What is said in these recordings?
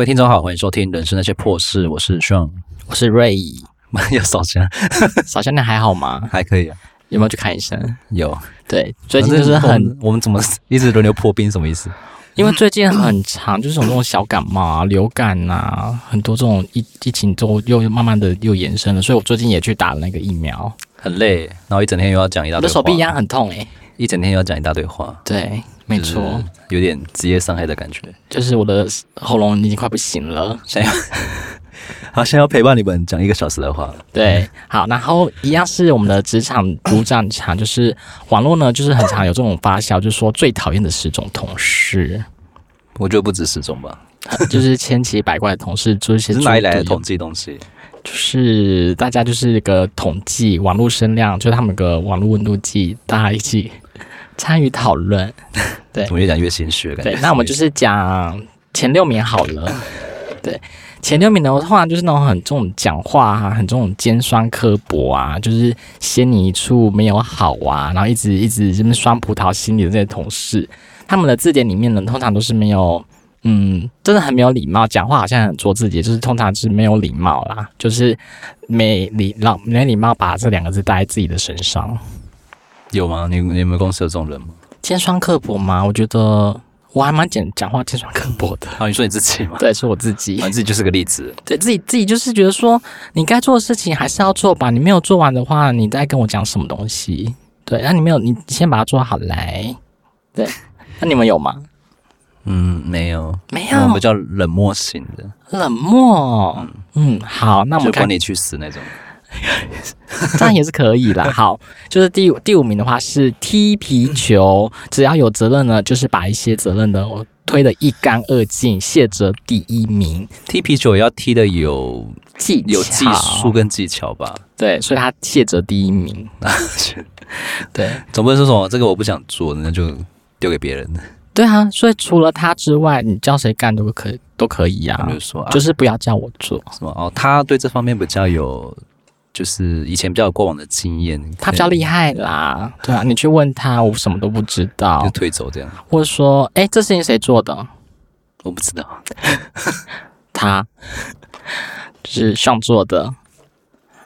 各位听众好，欢迎收听《人生那些破事》，我是 Sean，我是 Ray。要扫香，扫香，你还好吗？还可以啊。有没有去看医生？有。对，最近就是很，我们，我们怎么一直轮流破冰？什么意思？因为最近很长，就是有那种小感冒啊、流感啊，很多这种疫疫情都又慢慢的又延伸了，所以我最近也去打了那个疫苗，很累，然后一整天又要讲一大堆话。我的手臂一样很痛诶、欸，一整天又要讲一大堆话。对，没错，有点职业伤害的感觉，就是我的喉咙已经快不行了，想要。好，想要陪伴你们讲一个小时的话。对，好，然后一样是我们的职场主战场，就是网络呢，就是很常有这种发酵，就是说最讨厌的十种同事。我觉得不止十种吧，就是千奇百怪的同事，就是些 哪里来的统计东西？就是大家就是一个统计网络声量，就是他们个网络温度计，大家一起参与讨论。对，怎么越讲越心虚？对，那我们就是讲前六名好了。对。前六名的话，就是那种很这种讲话啊，很这种尖酸刻薄啊，就是先你一处没有好啊，然后一直一直这么酸葡萄心理的这些同事，他们的字典里面呢，通常都是没有，嗯，真的很没有礼貌，讲话好像很做自己，就是通常是没有礼貌啦，就是没礼让没礼貌把这两个字带在自己的身上。有吗？你你们公司有这种人吗？尖酸刻薄吗？我觉得。我还蛮讲讲话尖酸刻薄的。啊，你说你自己吗？对，是我自己。你自己就是个例子。对自己，自己就是觉得说，你该做的事情还是要做吧。你没有做完的话，你再跟我讲什么东西？对，那你没有，你先把它做好来。对，那你们有吗？嗯，没有，没有。我们比较冷漠型的。冷漠。嗯，嗯，好，那我们就管你去死那种。这样也是可以啦。好，就是第五第五名的话是踢皮球，只要有责任呢，就是把一些责任呢我推得一干二净，谢哲第一名。踢皮球也要踢的有技有技术跟技巧吧？对，所以他谢哲第一名。对，总不能说什么这个我不想做，那就丢给别人。对啊，所以除了他之外，你叫谁干都可以，都可以呀、啊。就是说，就是不要叫我做，什么哦？他对这方面比较有。就是以前比较有过往的经验，他比较厉害啦。对啊，你去问他，我什么都不知道，就推走这样。或者说，哎、欸，这事情谁做的？我不知道。他就是上做的。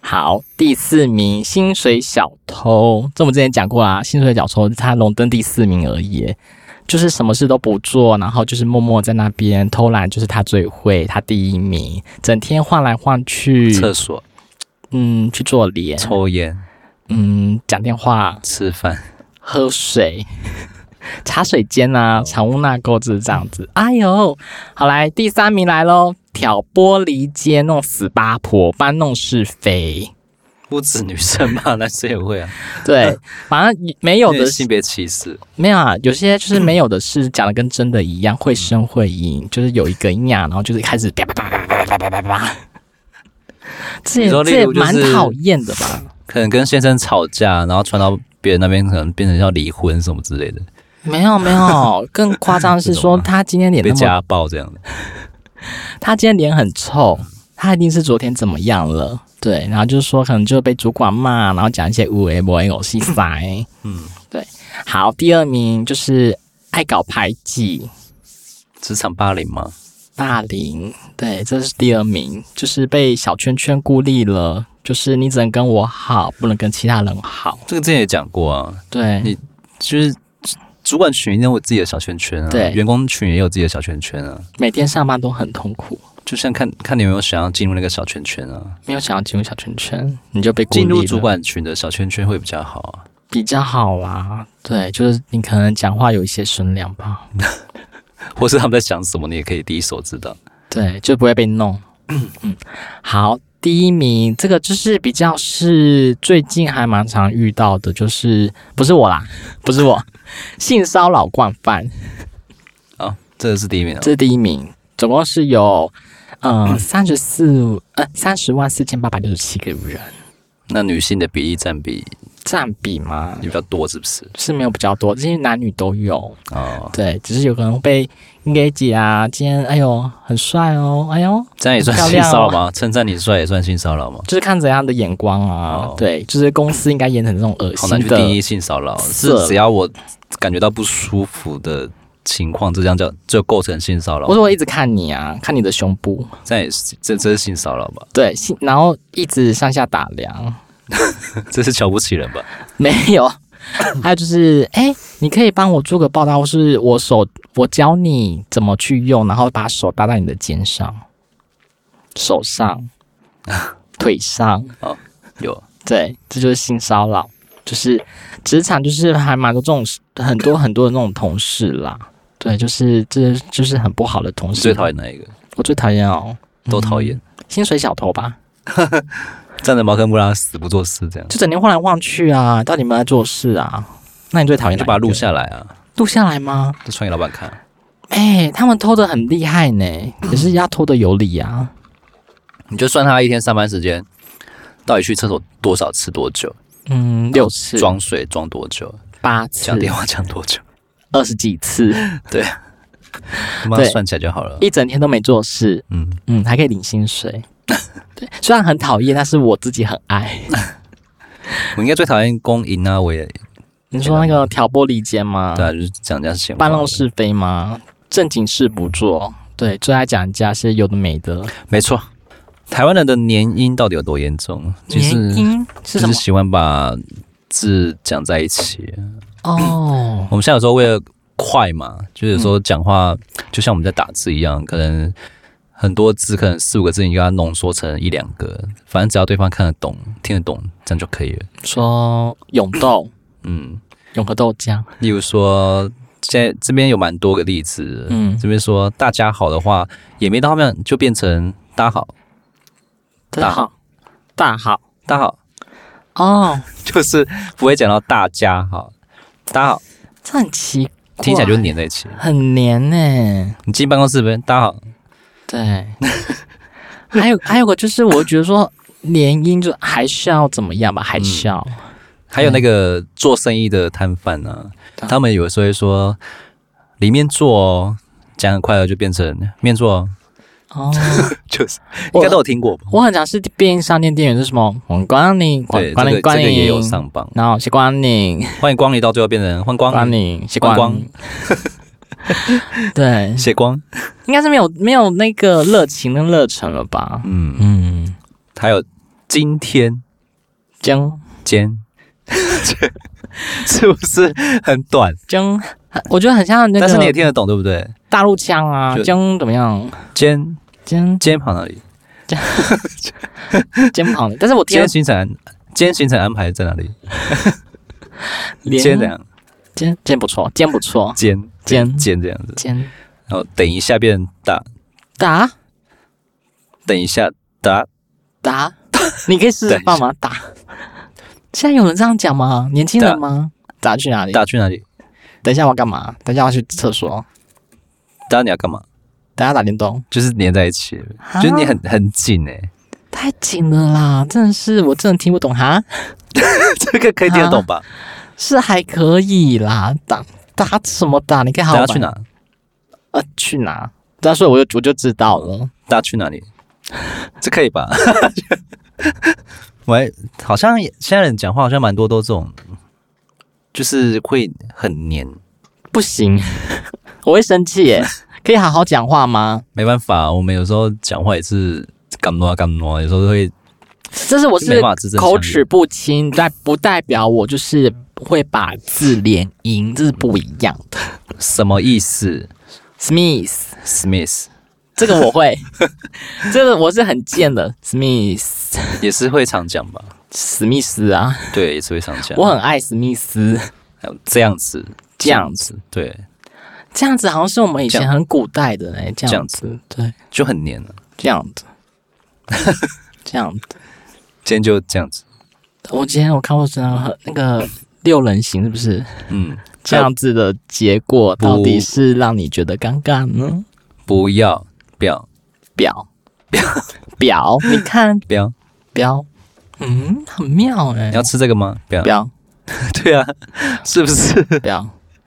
好，第四名薪水小偷，这我们之前讲过啦。薪水小偷他荣登第四名而已，就是什么事都不做，然后就是默默在那边偷懒，就是他最会，他第一名，整天换来换去厕所。嗯，去做脸、抽烟，嗯，讲电话、吃饭、喝水、茶水间啊，藏污纳垢就是这样子。哎呦，好来，第三名来喽，挑拨离间，弄死八婆，搬弄是非。不止女生吧，男生也会啊。对，反正没有的性别歧视没有啊，有些就是没有的事，讲的跟真的一样，会声会影，就是有一个样，然后就是开始叭叭叭叭叭叭叭叭叭。这也这也蛮讨厌的吧？可能跟先生吵架，然后传到别人那边，可能变成要离婚什么之类的。没有没有，更夸张的是说他今天脸被家暴这样的。他今天脸很臭，他一定是昨天怎么样了？对，然后就是说可能就被主管骂，然后讲一些乌龟不会有戏塞。嗯，对。好，第二名就是爱搞排挤，职场霸凌吗？霸凌，对，这是第二名，就是被小圈圈孤立了，就是你只能跟我好，不能跟其他人好。这个之前也讲过啊，对，你就是主管群也有自己的小圈圈啊，对，员工群也有自己的小圈圈啊，每天上班都很痛苦，就像看看你有没有想要进入那个小圈圈啊，没有想要进入小圈圈，你就被进入主管群的小圈圈会比较好啊，比较好啊，对，就是你可能讲话有一些声量吧。或是他们在想什么，你也可以第一手知道。对，就不会被弄。嗯 嗯，好，第一名，这个就是比较是最近还蛮常遇到的，就是不是我啦，不是我，性骚扰惯犯。哦，这个是第一名。这是第一名，总共是有嗯三十四呃三十万四千八百六十七个人。那女性的比例占比？占比吗？比较多是不是？是没有比较多，因为男女都有哦。对，只是有可能被给姐啊，今天哎呦很帅哦，哎呦这样也算性骚扰吗？称赞、哦、你帅也算性骚扰吗？就是看怎样的眼光啊。哦、对，就是公司应该演成这种恶心的。好难去定义性骚扰，是只要我感觉到不舒服的情况，这样叫就构成性骚扰。我说我一直看你啊，看你的胸部，这也是这这是性骚扰吧？对，性然后一直上下打量，这是瞧不起人吧？没有，还有就是，哎、欸，你可以帮我做个报道，或是我手我教你怎么去用，然后把手搭在你的肩上、手上、腿上。哦，有，对，这就是性骚扰，就是职场就是还蛮多这种很多很多的那种同事啦。对，就是这就是很不好的同事。最讨厌哪一个？我最讨厌哦，都讨厌、嗯。薪水小偷吧，站着茅坑不拉屎不做事，这样就整天晃来晃去啊，到底有没有在做事啊？那你最讨厌就把它录下来啊？录下来吗？就传给老板看。哎、欸，他们偷的很厉害呢，可是要偷的有理啊。你就算他一天上班时间，到底去厕所多少次多久？嗯，六次。装水装多久？八次。讲电话讲多久？二十几次，对，他妈算起来就好了。一整天都没做事，嗯嗯，还可以领薪水。对，虽然很讨厌，但是我自己很爱。我应该最讨厌公银啊！我也，你说那个挑拨离间吗？对啊，就是讲人家事情，搬弄是非吗？正经事不做，对，最爱讲人家是有的没的。没错，台湾人的年音到底有多严重？年音是什么？就是喜欢把字讲在一起。哦，oh. 我们现在有时候为了快嘛，就是说讲话就像我们在打字一样，嗯、可能很多字，可能四五个字，你给它浓缩成一两个，反正只要对方看得懂、听得懂，这样就可以了。说永豆，嗯，永和豆浆。例如说，现在这边有蛮多个例子，嗯，这边说大家好的话，也没到后面就变成大家好，大好，大好，大好，哦，oh. 就是不会讲到大家好。大家好，这很奇怪，听起来就黏在一起，很黏呢、欸。你进办公室呗，大家好。对，还有还有个就是，我觉得说联姻就还是要怎么样吧，还是要。嗯、还有那个做生意的摊贩呢，他们有时候会说里面做哦，讲很快乐就变成面做。哦，就是应该都有听过吧。我很常是便利商店店员是什么？欢迎光临，欢迎光个也有上榜。然后谢光临，欢迎光临，到最后变成欢迎光临，谢光光。对，谢光。应该是没有没有那个热情跟热忱了吧？嗯。嗯，还有今天。将间，是不是很短？将，我觉得很像那个，但是你也听得懂对不对？大陆腔啊，将怎么样？肩。肩肩膀那里？肩肩膀，但是我今天行程，今天行程安排在哪里？肩这样，肩肩不错，肩不错，肩肩肩这样子，肩，然后等一下变打打，等一下打打，你可以试试帮忙打。现在有人这样讲吗？年轻人吗？打去哪里？打去哪里？等一下我要干嘛？等一下我要去厕所。等下你要干嘛？等下打电动，就是黏在一起，蛤就是你很很紧哎、欸，太紧了啦！真的是，我真的听不懂哈。这个可以听得懂吧？是还可以啦，打打什么打？你可以好好去哪？呃，去哪？这样说我就我就知道了。大家去哪里？这可以吧？喂，好像现在人讲话好像蛮多都这种，就是会很黏。不行，我会生气耶。可以好好讲话吗？没办法，我们有时候讲话也是干挪干挪，有时候会。这是我是口齿不清，但不代表我就是会把字连音，这是不一样的。什么意思？Smith，Smith，这个我会，这个我是很贱的。Smith 也是会常讲吧？史密斯啊，对，也是会常讲。我很爱史密斯，这样子，这样子，对。这样子好像是我们以前很古代的哎，这样子对，就很黏了。这样子，这样子，今天就这样子。我今天我看过这样那个六人行是不是？嗯，这样子的结果到底是让你觉得尴尬呢？不要，表表表表，你看表表，嗯，很妙哎。你要吃这个吗？表表，对啊，是不是表？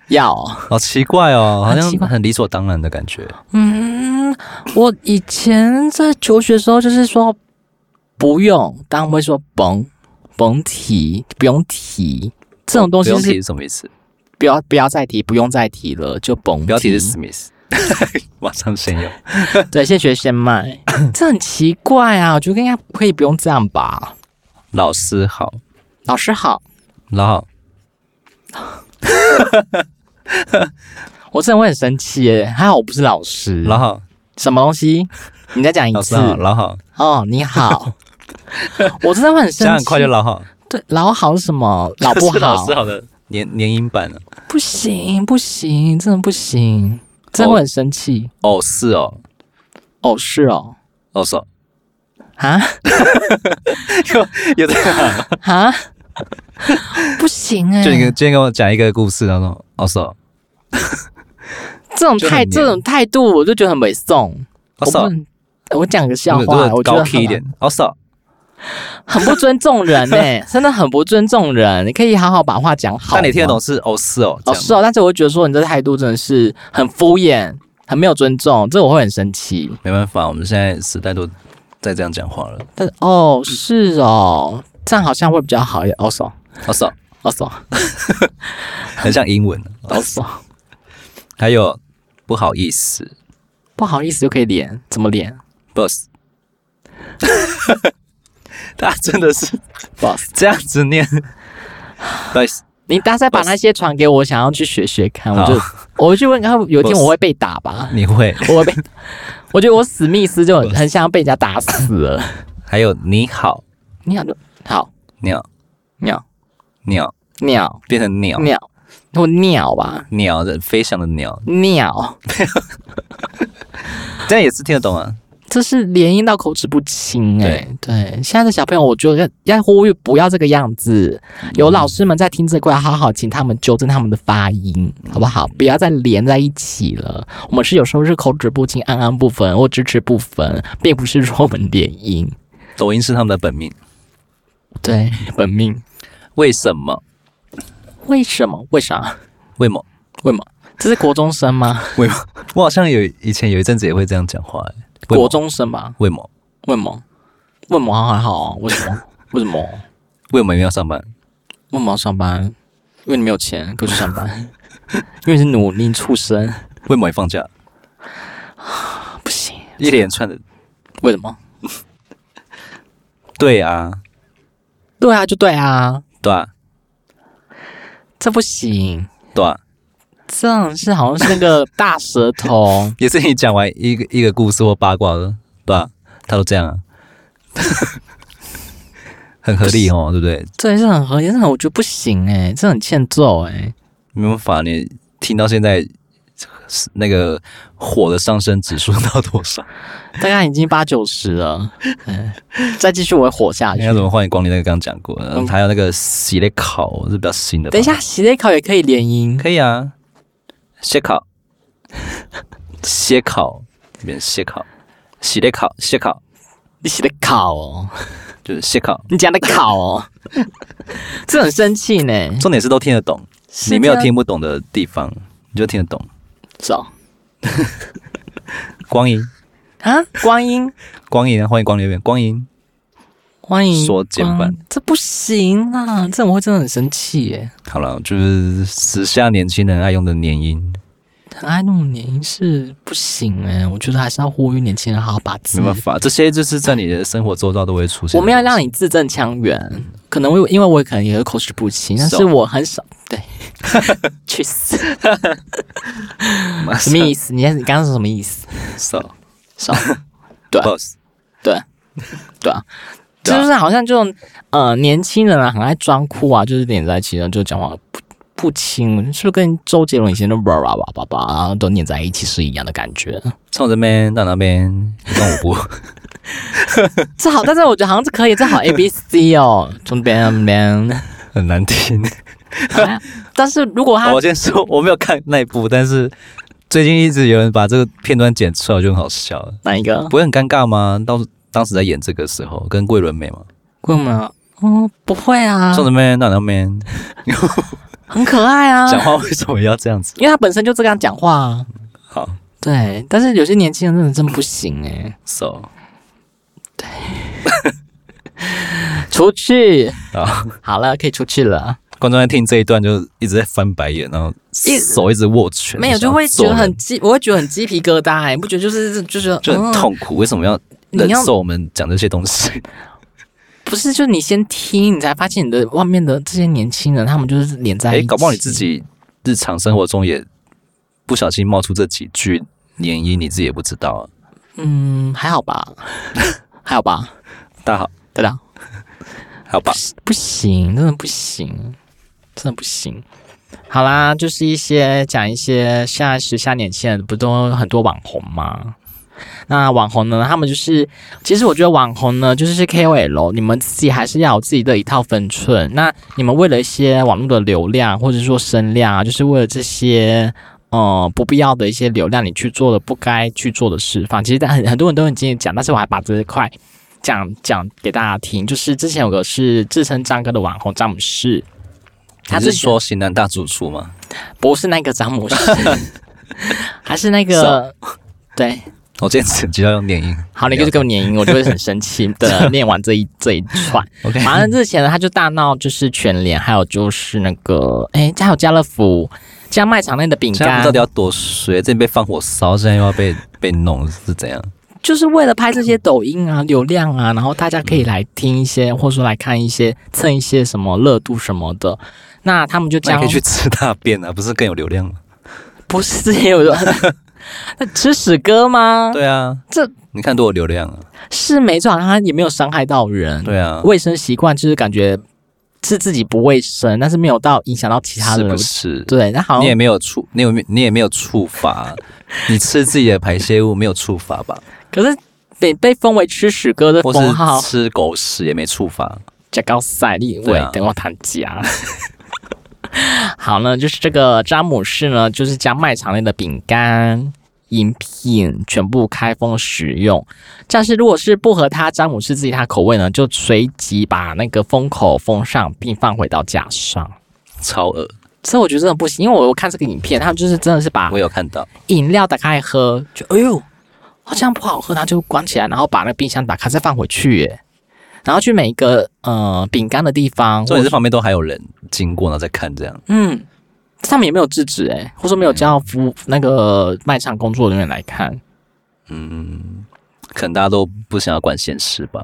要，好奇怪哦，好像很理所当然的感觉。嗯，我以前在求学的时候，就是说不用，当然会说甭甭提，不用提这种东西是。不是什么意思？不要不要再提，不用再提了，就甭标题是 Smith，马上先用。对，先学先卖，这很奇怪啊！我觉得应该可以不用这样吧。老师好，老师好，老好。我真的会很生气耶！还好我不是老师。老好，什么东西？你再讲一次。老好。哦，你好。我真的会很生气。讲很快就老好。对，老好是什么？老不好。老师好的年年音版了。不行，不行，真的不行，真的会很生气。哦，是哦。哦，是哦。哦，是。啊？有有这样啊？不行哎！就你今天跟我讲一个故事，然后哦，是哦。这种态这种态度，我就觉得很猥琐。我我讲个笑话，我觉得高 key 一点。哦，是哦。很不尊重人哎，真的很不尊重人。你可以好好把话讲好。但你听得懂是哦，是哦，哦是哦。但是我会觉得说你这态度真的是很敷衍，很没有尊重，这我会很生气。没办法，我们现在时代都在这样讲话了。但哦是哦，这样好像会比较好一点。哦是哦，哦是哦，哦是哦，很像英文。哦是哦。还有不好意思，不好意思就可以连，怎么连？Boss，他真的是 Boss 这样子念。Boss，你大概把那些传给我，想要去学学看。我就我就问他，有一天我会被打吧？你会？我会被？我觉得我史密斯就很像要被人家打死了。还有你好，你好就好，鸟鸟鸟鸟变成鸟鸟。我鸟吧，鸟的飞翔的鸟，鸟，这样也是听得懂啊。这是连音到口齿不清哎、欸，对，现在的小朋友，我觉得要要呼吁不要这个样子。有老师们在听这块，好好请他们纠正他们的发音，好不好？不要再连在一起了。我们是有时候是口齿不清，安安不分或支持不分，并不是说我们连音。抖音是他们的本命，对，本命。为什么？为什么？为啥？为么？为么？这是国中生吗？为么？我好像有以前有一阵子也会这样讲话。国中生吧？为么？为么？为么还好啊？为什么？为什么？为什么要 上班？为什么要上班？因为你没有钱，可以去上班。因为你是努力出生。为什么放假？不行，一连串的。为什么？对啊，对啊，就对啊，对啊。这不行，对啊，这样是好像是那个大舌头，也是你讲完一个一个故事或八卦的，对吧？他都这样啊，很合理哦，对不对？对，是很合理，但是我觉得不行哎，这很欠揍哎，没办法，你听到现在。那个火的上升指数到多少？大概已经八九十了。嗯，再继续我会火下去。那怎么欢迎光临？那个刚刚讲过，嗯、还有那个洗内考是比较新的。等一下，洗内考也可以联姻，可以啊。歇考，歇考，变歇考，洗的考，歇考，你洗的考哦，就是歇考，你讲的考哦，这很生气呢。重点是都听得懂，你没有听不懂的地方，你就听得懂。走，光阴。啊，光阴，光阴啊，欢迎光临光阴，欢迎说减半，这不行啊，这我会真的很生气耶。好了，就是时下年轻人爱用的年音，很爱弄年音是不行哎，我觉得还是要呼吁年轻人好好把字。没办法，这些就是在你的生活周遭都会出现。我们要让你字正腔圆，可能我因为我可能也会口齿不清，但是我很少对。去死！什么意思？你你刚刚是什么意思？少少对对对啊，就是好像这种呃年轻人啊，很爱装酷啊，就是黏在一起，就讲话不不清，是不是跟周杰伦以前的叭叭叭叭叭都黏在一起是一样的感觉？从这边到那边，跟我不这好，但是我觉得好像是可以，这好 A B C 哦，从边那边很难听。啊、但是如果他，我先说我没有看那一部，但是最近一直有人把这个片段剪出来，就很好笑。哪一个？不会很尴尬吗？当当时在演这个时候，跟桂纶镁吗？桂纶镁？哦，不会啊。宋子妹，那那边 很可爱啊。讲话为什么要这样子？因为他本身就这样讲话啊。好，对。但是有些年轻人真的真不行哎、欸。So，对。出去啊！好了，可以出去了。观众在听这一段就一直在翻白眼，然后手一直握拳，没有就会觉得很鸡，我会觉得很鸡皮疙瘩、欸，你不觉得就是就是就很痛苦？嗯、为什么要忍受我们讲这些东西？不是，就你先听，你才发现你的外面的这些年轻人，他们就是连在一起。欸、搞不好你自己日常生活中也不小心冒出这几句联姻，你自己也不知道啊。嗯，还好吧，还好吧。大家好，大家好，好吧不，不行，真的不行，真的不行。好啦，就是一些讲一些现在时下年轻人不都很多网红吗？那网红呢？他们就是，其实我觉得网红呢，就是是 KOL，你们自己还是要有自己的一套分寸。那你们为了一些网络的流量，或者说声量啊，就是为了这些呃不必要的一些流量，你去做了不该去做的事。反正其实很很多人都很经常讲，但是我还把这一块讲讲给大家听。就是之前有个是自称张哥的网红詹姆士，他是说型男大主厨吗？不是那个詹姆士，还是那个对。我坚持就要用念音。好，你就给我念音，我就会很生气的 念完这一这一串。OK，之前呢，他就大闹，就是全联，还有就是那个，哎，还有家乐福，家卖场内的饼干到底要躲谁？这里被放火烧，现在又要被被弄，是怎样？就是为了拍这些抖音啊，流量啊，然后大家可以来听一些，或者说来看一些，蹭一些什么热度什么的。那他们就这样可以去吃大便啊，不是更有流量吗？不是之前有的。那吃屎哥吗？对啊，这你看多有流量啊！是没错，他也没有伤害到人。对啊，卫生习惯就是感觉是自己不卫生，但是没有到影响到其他人。是不是？对，那好，你也没有触，你有你也没有触发，你吃自己的排泄物没有触发吧？可是被被封为吃屎哥的封号，吃狗屎也没触发。加高赛利喂，等我谈家。好呢，就是这个詹姆士呢，就是将卖场内的饼干饮品全部开封使用。但是如果是不合他詹姆士自己他口味呢，就随即把那个封口封上，并放回到架上。超恶！所以我觉得真的不行，因为我看这个影片，他们就是真的是把我有看到饮料打开喝，就哎呦，好像不好喝，他就关起来，然后把那个冰箱打开再放回去，耶。然后去每一个呃饼干的地方，重点是旁边都还有人经过，然后在看这样。嗯，他们也没有制止哎，或者说没有叫服那个卖场工作人员来看。嗯，可能大家都不想要管闲事吧，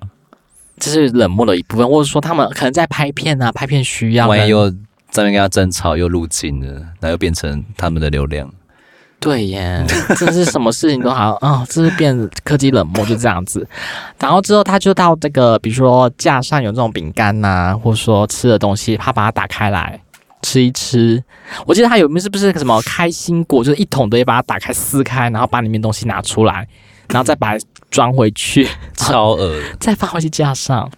这是冷漠的一部分，或者说他们可能在拍片啊，拍片需要。万一又在那边跟他争吵，又入镜了，那又变成他们的流量。对耶，真是什么事情都好啊、哦，这是变科技冷漠就这样子。然后之后他就到这个，比如说架上有这种饼干呐，或者说吃的东西，他把它打开来吃一吃。我记得他有没有是不是什么开心果，就是一桶的，也把它打开撕开，然后把里面东西拿出来，然后再把它装回去，超恶，再放回去架上。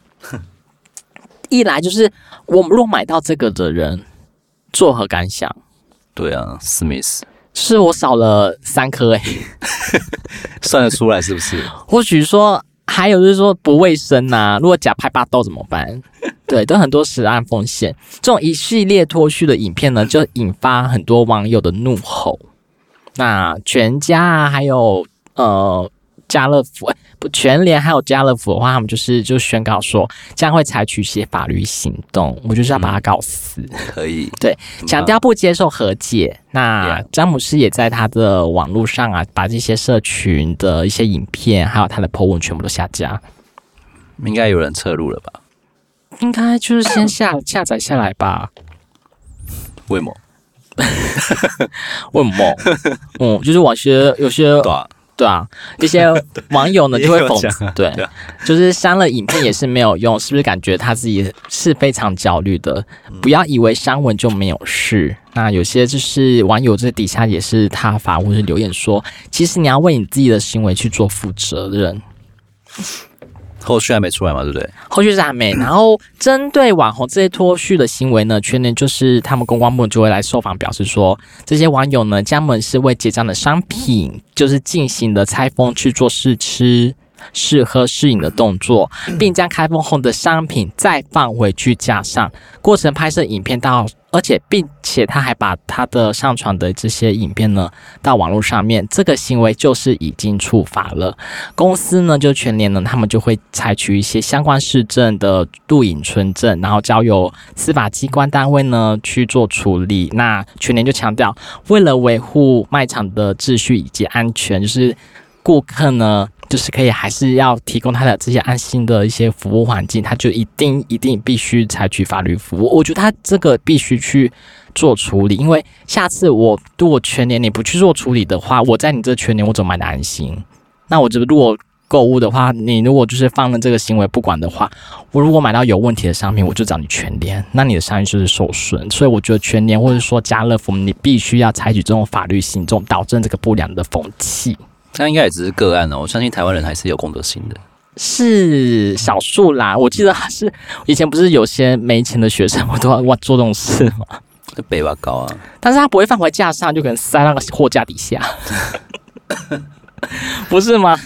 一来就是我们若买到这个的人作何感想？对啊，史密斯。是我少了三颗哎，算得出来是不是？或许说还有就是说不卫生呐、啊，如果假拍巴豆怎么办？对，都很多食安风险。这种一系列脱序的影片呢，就引发很多网友的怒吼。那全家啊，还有呃。家乐福，不，全联还有家乐福的话，他们就是就宣告说将会采取一些法律行动，我就是要把他告死。嗯、可以，对，强调不接受和解。那詹姆斯也在他的网络上啊，把这些社群的一些影片，还有他的 po 文全部都下架。应该有人侧录了吧？应该就是先下下载下来吧。为什么？为什么？嗯，就是有些有些。对啊，这些网友呢就会讽刺，对，就是删了影片也是没有用，是不是感觉他自己是非常焦虑的？不要以为删文就没有事，那有些就是网友在底下也是他发或者留言说，其实你要为你自己的行为去做负责任。后续还没出来嘛，对不对？后续是还没。然后针对网红这些脱序的行为呢，全年就是他们公关部就会来受访，表示说，这些网友呢，将门是为结账的商品，就是进行了拆封去做试吃、试喝、试饮的动作，并将开封后的商品再放回去架上，过程拍摄影片到而且并且他还把他的上传的这些影片呢到网络上面，这个行为就是已经触法了。公司呢就全年呢，他们就会采取一些相关事证的录影存证，然后交由司法机关单位呢去做处理。那全年就强调，为了维护卖场的秩序以及安全，就是顾客呢。就是可以，还是要提供他的这些安心的一些服务环境，他就一定一定必须采取法律服务。我觉得他这个必须去做处理，因为下次我如果全年你不去做处理的话，我在你这全年我怎么买的安心？那我这如果购物的话，你如果就是放了这个行为不管的话，我如果买到有问题的商品，我就找你全年，那你的商誉就是受损。所以我觉得全年或者说家乐福，你必须要采取这种法律行动，导正这个不良的风气。那应该也只是个案哦，我相信台湾人还是有公德心的，是少数啦。我记得还是以前不是有些没钱的学生，我都要哇做这种事吗？背吧高啊，但是他不会放回架上，就可能塞那个货架底下，不是吗？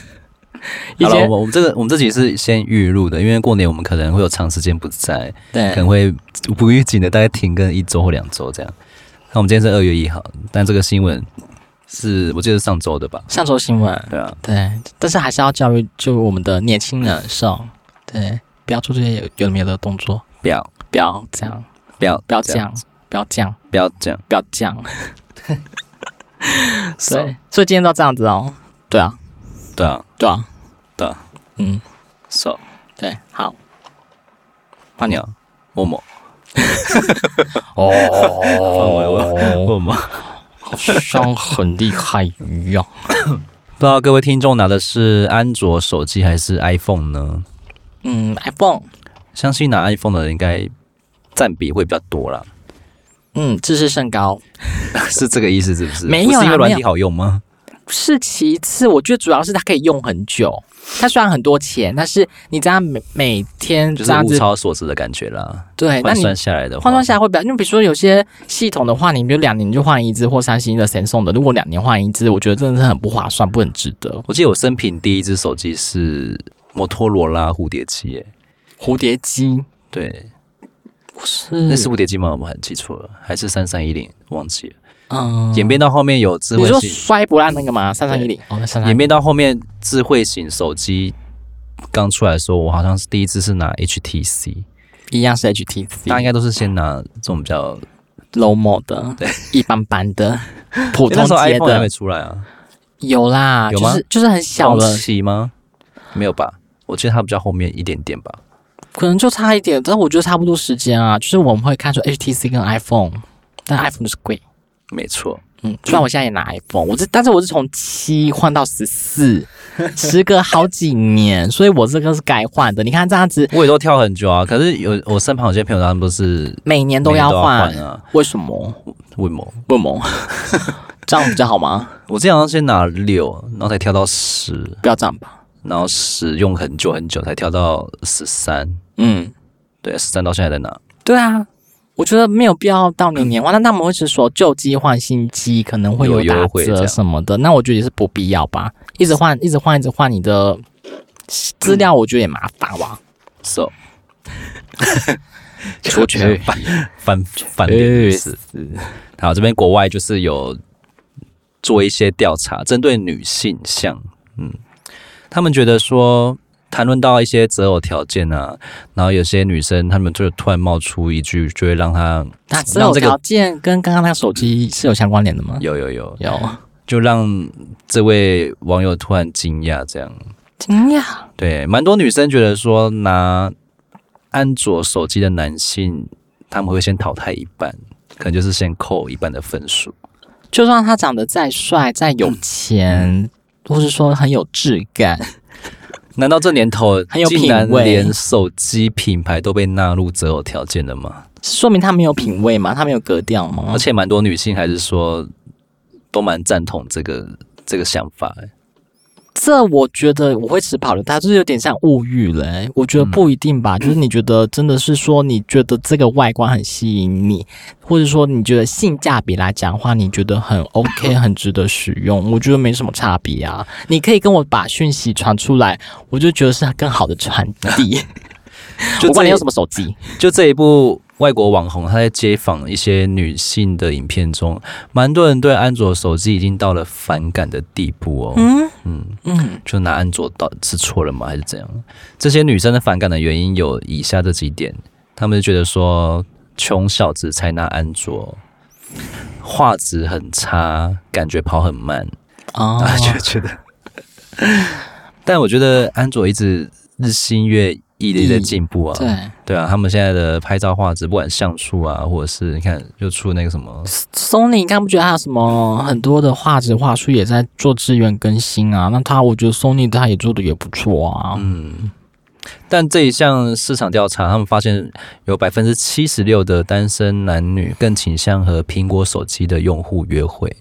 以前好了，我们这个我们这集是先预录的，因为过年我们可能会有长时间不在，对，可能会不预警的大概停个一周或两周这样。那我们今天是二月一号，但这个新闻。是我记得是上周的吧？上周新闻，对啊，对，但是还是要教育就我们的年轻人说，对，不要做这些有有的没的动作，不要。不要这样，不要不要这样，不要这样，不要这样，不要这样。对，所以今天都这样子哦。对啊，对啊，对啊，对啊，嗯，so。对，好，换你了，默默。哦，默默。好像很厉害一样，不知道各位听众拿的是安卓手机还是 iPhone 呢？嗯，iPhone，相信拿 iPhone 的人应该占比会比较多啦。嗯，自视甚高，是这个意思是不是？没有啊，是因为软体好用吗？是其次，我觉得主要是它可以用很久。它虽然很多钱，但是你这样每每天就是物超所值的感觉啦。对，换算下来的话，换算下来会比较，因为比如说有些系统的话，你比如两年就换一只，或三星的、Samsung 的，如果两年换一只，我觉得真的是很不划算，不很值得。我记得我生平第一只手机是摩托罗拉蝴蝶机，欸，蝴蝶机，对，是那是蝴蝶机吗？我还记错了，还是三三一零？忘记了。嗯，演变到后面有智慧型，你说摔不烂那个嘛？三三一零，哦，那演变到后面智慧型手机刚出来的时候，我好像是第一次是拿 HTC，一样是 HTC，大家应该都是先拿这种比较 low mode 的，对，一般般的 普通那时候 iPhone 还没出来啊？有啦，有吗？就是就是很小的期吗？没有吧？我记得它比较后面一点点吧，可能就差一点，但我觉得差不多时间啊。就是我们会看出 HTC 跟 iPhone，但 iPhone 就是贵。没错，嗯，虽然我现在也拿 iPhone，我这但是我是从七换到十四，时隔好几年，所以我这个是该换的。你看这样子，我也都挑很久啊。可是有我身旁有些朋友，他们不是每年都要换啊？为什么？为什么？为什么？这样比较好吗？我之前好像先拿六，然后才跳到十，不要这样吧。然后十用很久很久才跳到十三，嗯，对，十三到现在在哪？对啊。我觉得没有必要到年 年换，那他们会是说旧机换新机可能会有打折什么的，那我觉得也是不必要吧。一直换，一直换，一直换你的资料，我觉得也麻烦哇。So，出去翻翻翻点是。好，这边国外就是有做一些调查，针对女性向，嗯，他们觉得说。谈论到一些择偶条件啊，然后有些女生她们就突然冒出一句，就会让她那择偶条件跟刚刚那个手机是有相关联的吗？有有有有，就让这位网友突然惊讶，这样惊讶。对，蛮多女生觉得说，拿安卓手机的男性，他们会先淘汰一半，可能就是先扣一半的分数。就算他长得再帅、再有钱，嗯、或是说很有质感。难道这年头很有品味，连手机品牌都被纳入择偶条件了吗？说明他没有品味吗？他没有格调吗？而且蛮多女性还是说都蛮赞同这个这个想法，欸。这我觉得我会持保留，它就是有点像物欲了，欸。我觉得不一定吧，嗯，就是你觉得真的是说，你觉得这个外观很吸引你，或者说你觉得性价比来讲的话，你觉得很 OK，很值得使用，我觉得没什么差别啊。你可以跟我把讯息传出来，我就觉得是更好的传递。就不管你用什么手机，就这一部外国网红他在街访一些女性的影片中，蛮多人对安卓手机已经到了反感的地步哦。嗯嗯嗯，就拿安卓到是错了吗？还是怎样？这些女生的反感的原因有以下这几点：他们就觉得说，穷小子才拿安卓，画质很差，感觉跑很慢啊，就觉得。但我觉得安卓一直日新月异的在进步啊，对对啊，他们现在的拍照画质，不管像素啊，或者是你看，又出那个什么 Sony，你看不觉得它有什么很多的画质画素也在做资源更新啊？那它我觉得 Sony 它也做的也不错啊。嗯，但这一项市场调查，他们发现有百分之七十六的单身男女更倾向和苹果手机的用户约会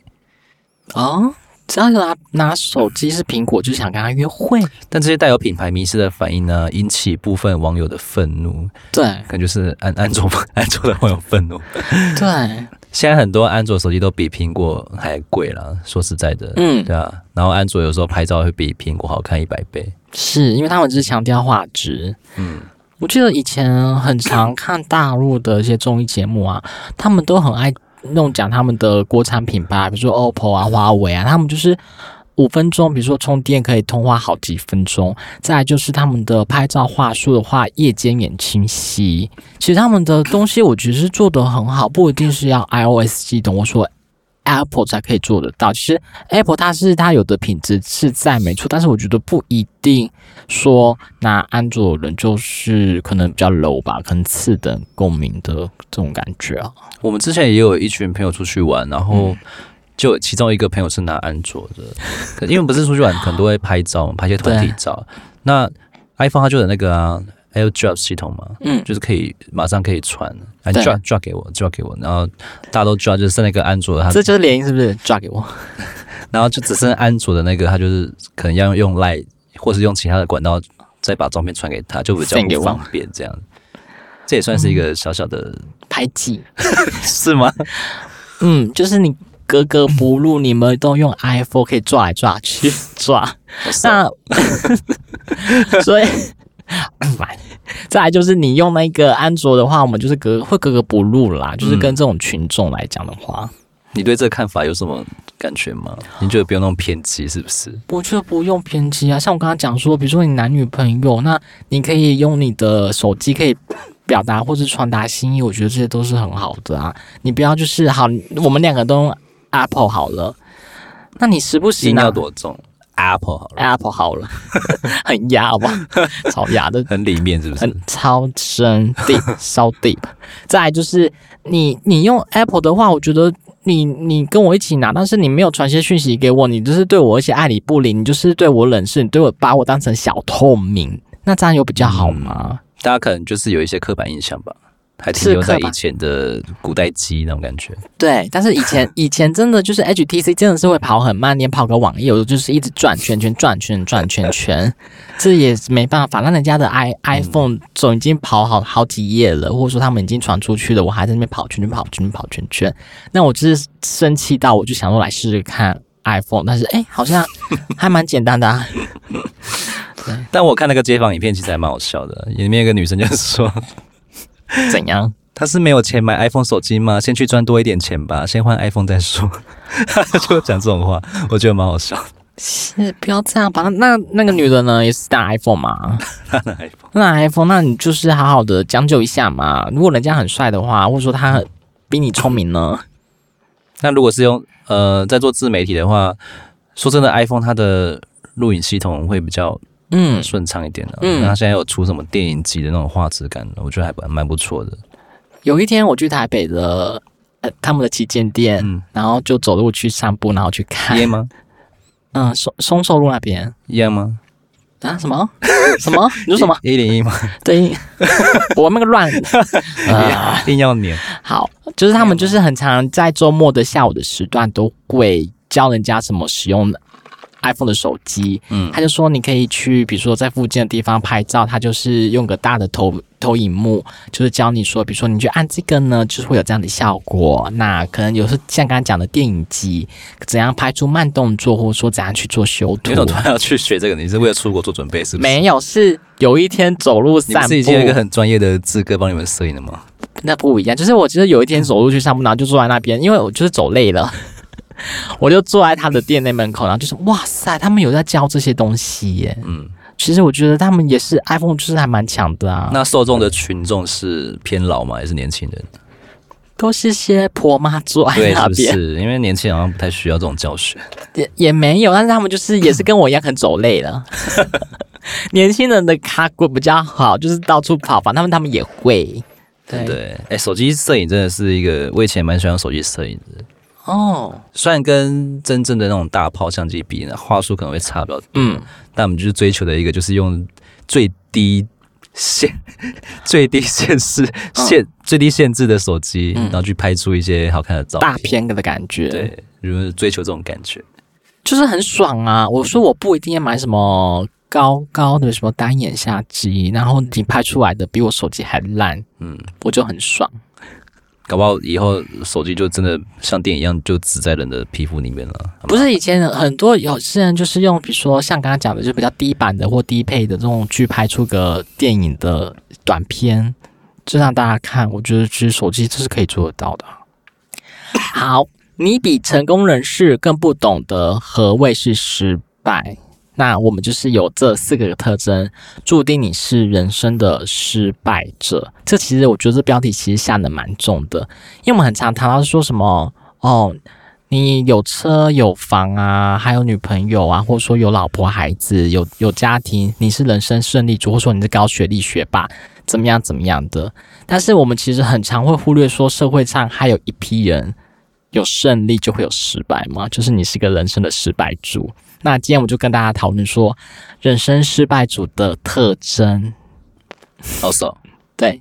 啊。只要拿拿手机是苹果，就想跟他约会。但这些带有品牌迷失的反应呢，引起部分网友的愤怒。对，感觉是安安卓 安卓的网友愤怒。对，现在很多安卓手机都比苹果还贵了。说实在的，嗯，对啊。然后安卓有时候拍照会比苹果好看一百倍，是因为他们只是强调画质。嗯，我记得以前很常看大陆的一些综艺节目啊，他们都很爱。那种讲他们的国产品牌，比如说 OPPO 啊、华为啊，他们就是五分钟，比如说充电可以通话好几分钟。再就是他们的拍照话术的话，夜间也清晰。其实他们的东西我觉得是做得很好，不一定是要 iOS 系统。我说。Apple 才可以做得到。其实 Apple 它是它有的品质是在没错，但是我觉得不一定说那安卓人就是可能比较 low 吧，可能次等共鸣的这种感觉啊。我们之前也有一群朋友出去玩，然后就其中一个朋友是拿安卓的，因为不是出去玩，可能都会拍照，拍些团体照。那 iPhone 它就有那个啊。AirDrop 系统嘛，嗯，就是可以马上可以传，哎，drop drop 给我，drop 给我，然后大家都 drop，就是那个安卓的，它这就是联姻是不是？drop 给我，然后就只剩安卓的那个，他就是可能要用 Line 或是用其他的管道再把照片传给他，就比较不方便这样。这也算是一个小小的排挤，是吗？嗯，就是你格格不入，你们都用 iPhone 可以抓来抓去抓，那所以。再来就是你用那个安卓的话，我们就是格会格格不入啦。就是跟这种群众来讲的话，你对这个看法有什么感觉吗？你觉得不用那么偏激是不是？我觉得不用偏激啊。像我刚刚讲说，比如说你男女朋友，那你可以用你的手机可以表达或是传达心意，我觉得这些都是很好的啊。你不要就是好，我们两个都用 Apple 好了，那你时不时要多重？Apple 好了，Apple 好了，很压好不好？超压的，很里面是不是？很超深 deep，超 deep。再来就是你，你用 Apple 的话，我觉得你你跟我一起拿，但是你没有传些讯息给我，你就是对我一些爱理不理，你就是对我冷视，你对我把我当成小透明，那这样有比较好吗？嗯，大家可能就是有一些刻板印象吧。还停留在以前的古代机那种感觉。对，但是以前 以前真的就是 HTC 真的是会跑很慢，连跑个网页，我就是一直转圈圈转圈转圈圈，这也没办法。那人家的 i iPhone 总已经跑好好几页了，或者说他们已经传出去了，我还在那边跑圈圈跑圈圈跑圈圈。那我就是生气到，我就想说来试试看 iPhone，但是哎、欸，好像 还蛮简单的啊。但我看那个街访影片，其实还蛮好笑的，里面有个女生就是说。怎样？他是没有钱买 iPhone 手机吗？先去赚多一点钱吧，先换 iPhone 再说。他 就讲这种话，我觉得蛮好笑。是，不要这样吧。那那个女的呢，也是 拿 iPhone 嘛？拿 iPhone，那 iPhone，那你就是好好的将就一下嘛。如果人家很帅的话，或者说他比你聪明呢？那如果是用呃在做自媒体的话，说真的，iPhone 它的录影系统会比较。嗯，顺畅一点的。嗯，那他现在有出什么电影级的那种画质感，我觉得还蛮不错的。有一天我去台北的呃他们的旗舰店，嗯，然后就走路去散步，然后去看。耶吗？嗯，松松寿路那边耶吗？啊？什么？什么？你说什么？一零一吗？对，我那个乱啊，硬要黏。好，就是他们就是很常在周末的下午的时段都会教人家怎么使用的。iPhone 的手机，嗯，他就说你可以去，比如说在附近的地方拍照，他就是用个大的投投影幕，就是教你说，比如说你去按这个呢，就是会有这样的效果。那可能有时候像刚刚讲的电影机，怎样拍出慢动作，或者说怎样去做修图。你怎么突然要去学这个？你是为了出国做准备是不是？没有，是有一天走路散步，你是已经有一个很专业的资格帮你们摄影的吗？那不一样。就是我觉得有一天走路去散步，然后就坐在那边，因为我就是走累了，我就坐在他的店内门口，然后就是哇塞，他们有在教这些东西耶。嗯，其实我觉得他们也是 iPhone，就是还蛮强的啊。那受众的群众是偏老吗？还是年轻人？都是些婆妈坐在那边，对，是不是？因为年轻人好像不太需要这种教学。也也没有，但是他们就是也是跟我一样很走累了。年轻人的卡骨比较好，就是到处跑，反正他们他们也会。对对，哎、欸，手机摄影真的是一个，我以前蛮喜欢手机摄影的。哦，虽然跟真正的那种大炮相机比呢，话术可能会差比较多，嗯，但我们就是追求的一个，就是用最低限、最低限制限、嗯、最低限制的手机，然后去拍出一些好看的照片，大片的感觉。对，就是追求这种感觉，就是很爽啊！我说我不一定要买什么。高高的什么单眼相机，然后你拍出来的比我手机还烂，嗯，我就很爽。搞不好以后手机就真的像电影一样，就植在人的皮肤里面了。不是以前很多有些人就是用，比如说像刚刚讲的，就比较低版的或低配的这种去拍出个电影的短片，就让大家看。我觉得其实手机这是可以做得到的。好，你比成功人士更不懂得何谓是失败。那我们就是有这四个特征，注定你是人生的失败者。这其实我觉得这标题其实下的蛮重的，因为我们很常谈到说什么哦，你有车有房啊，还有女朋友啊，或者说有老婆孩子，有有家庭，你是人生胜利组，或者说你是高学历学霸，怎么样怎么样的。但是我们其实很常会忽略说，社会上还有一批人有胜利就会有失败嘛，就是你是个人生的失败组。那今天我就跟大家讨论说，人生失败组的特征。哦，so，对，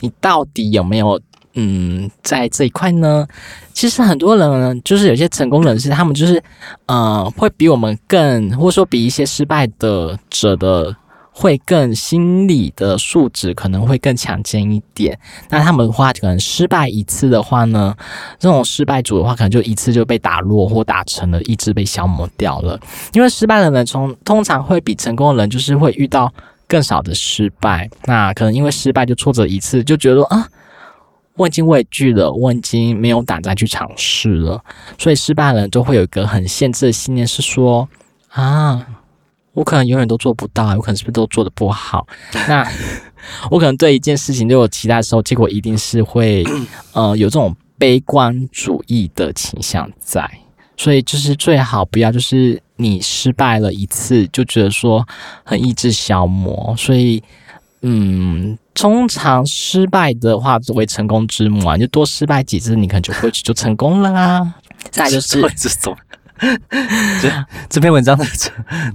你到底有没有嗯在这一块呢？其实很多人呢就是有些成功人士，他们就是呃会比我们更，或者说比一些失败的者的。会更心理的素质可能会更强健一点。那他们的话，可能失败一次的话呢，这种失败组的话，可能就一次就被打落或打成了，意志被消磨掉了。因为失败的人从通常会比成功的人，就是会遇到更少的失败。那可能因为失败就挫折一次，就觉得啊，我已经畏惧了，我已经没有胆再去尝试了。所以失败的人都会有一个很限制的信念，是说啊。我可能永远都做不到，我可能是不是都做的不好？那我可能对一件事情都有期待的时候，结果一定是会 呃有这种悲观主义的倾向在，所以就是最好不要就是你失败了一次就觉得说很意志消磨，所以嗯，通常失败的话作为成功之母啊，你就多失败几次，你可能就会就成功了啊。再来就是这种。这 这篇文章的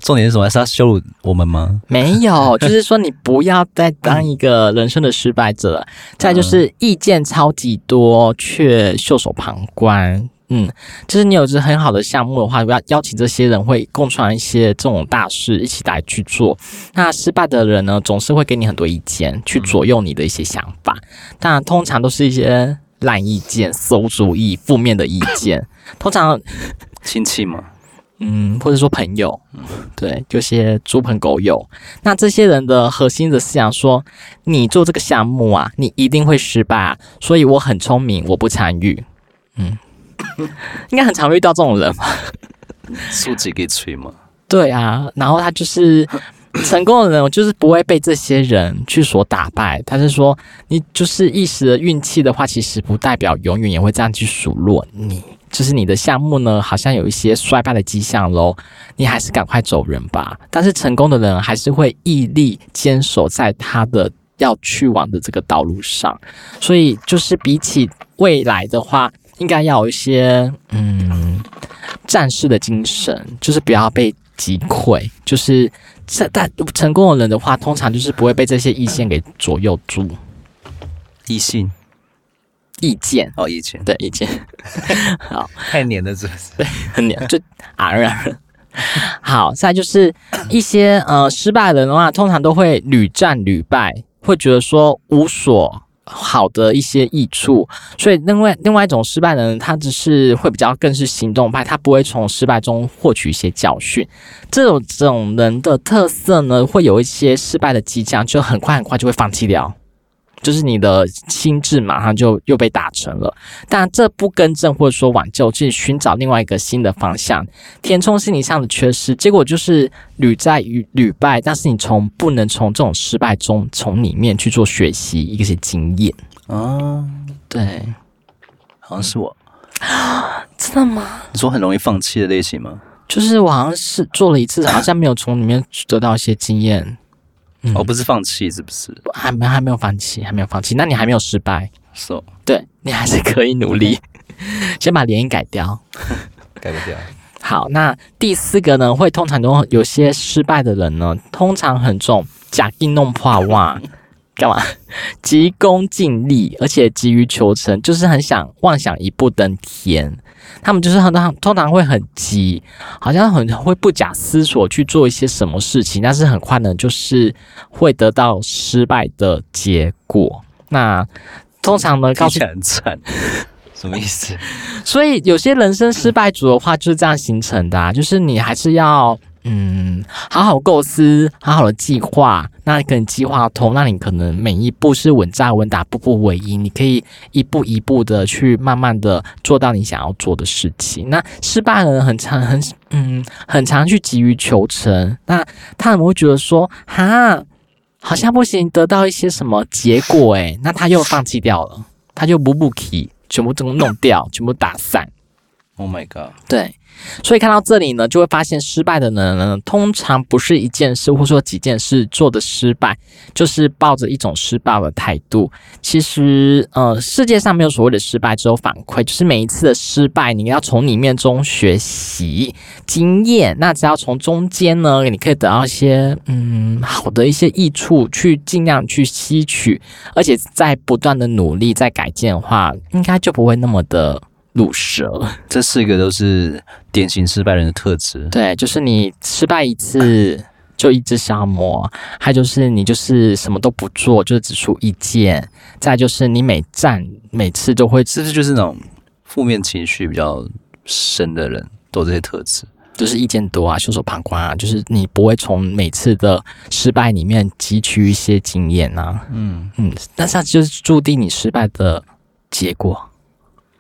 重点是什么？是要羞辱我们吗？没有，就是说你不要再当一个人生的失败者了。再就是意见超级多却袖手旁观。嗯，就是你有着很好的项目的话，要邀请这些人会共创一些这种大事一起来去做。那失败的人呢，总是会给你很多意见，去左右你的一些想法。当然，通常都是一些烂意见、馊主意、负面的意见。通常。亲戚吗？嗯，或者说朋友，对，就些猪朋狗友。那这些人的核心的思想说，你做这个项目啊，你一定会失败啊，所以我很聪明，我不参与。嗯，应该很常遇到这种人吧？素质给吹吗？对啊，然后他就是成功的人，我就是不会被这些人去所打败。他是说，你就是一时的运气的话，其实不代表永远也会这样去数落你。就是你的项目呢，好像有一些衰败的迹象喽，你还是赶快走人吧。但是成功的人还是会毅力坚守在他的要去往的这个道路上。所以就是比起未来的话，应该要有一些嗯战士的精神，就是不要被击溃。就是在但成功的人的话，通常就是不会被这些意见给左右住。异性。意见哦，意见对意见，好，太黏了，是不是？对，很黏，就啊啊。好，再就是 一些呃失败的人的话，通常都会屡战屡败，会觉得说无所好的一些益处。所以另外另外一种失败的人，他只是会比较更是行动派，他不会从失败中获取一些教训。这种这种人的特色呢，会有一些失败的迹象，就很快很快就会放弃掉。就是你的心智马上就又被打沉了。但这不更正或者说挽救，去寻找另外一个新的方向，填充心理上的缺失，结果就是屡战与屡败。但是你从不能从这种失败中从里面去做学习一些经验啊，对，好像是我，真的吗？你说很容易放弃的类型吗？就是我好像是做了一次，好像没有从里面得到一些经验。嗯、哦，不是放弃，是不是？还没还没有放弃，还没有放弃。那你还没有失败，so 对你还是可以努力。先把连音改掉，改不掉。好，那第四个呢？会通常都有些失败的人呢，通常很重，假意弄破哇，干嘛？急功近利，而且急于求成，就是很想妄想一步登天。他们就是很常通常会很急，好像很会不假思索去做一些什么事情，但是很快呢，就是会得到失败的结果。那通常呢，告诉很惨，什么意思？所以有些人生失败组的话就是这样形成的啊，就是你还是要。嗯，好好构思，好好的计划，那你可能计划通，那你可能每一步是稳扎稳打，步步为营，你可以一步一步的去慢慢的做到你想要做的事情。那失败的人很常很嗯很常去急于求成，那他们会觉得说，哈，好像不行，得到一些什么结果，诶，那他又放弃掉了，他就不不提，全部都弄掉，全部打散。Oh my god！对。所以看到这里呢，就会发现失败的人呢，通常不是一件事或说几件事做的失败，就是抱着一种失败的态度。其实，呃，世界上没有所谓的失败，只有反馈。就是每一次的失败，你要从里面中学习经验。那只要从中间呢，你可以得到一些嗯好的一些益处，去尽量去吸取，而且在不断的努力在改进的话，应该就不会那么的。鲁蛇，这四个都是典型失败人的特质。对，就是你失败一次就一直消磨，还有就是你就是什么都不做，就是只出意见。再就是你每战每次都会，是不是就是那种负面情绪比较深的人都有这些特质？就是意见多啊，袖手旁观啊，就是你不会从每次的失败里面汲取一些经验啊。嗯嗯，但是它就是注定你失败的结果。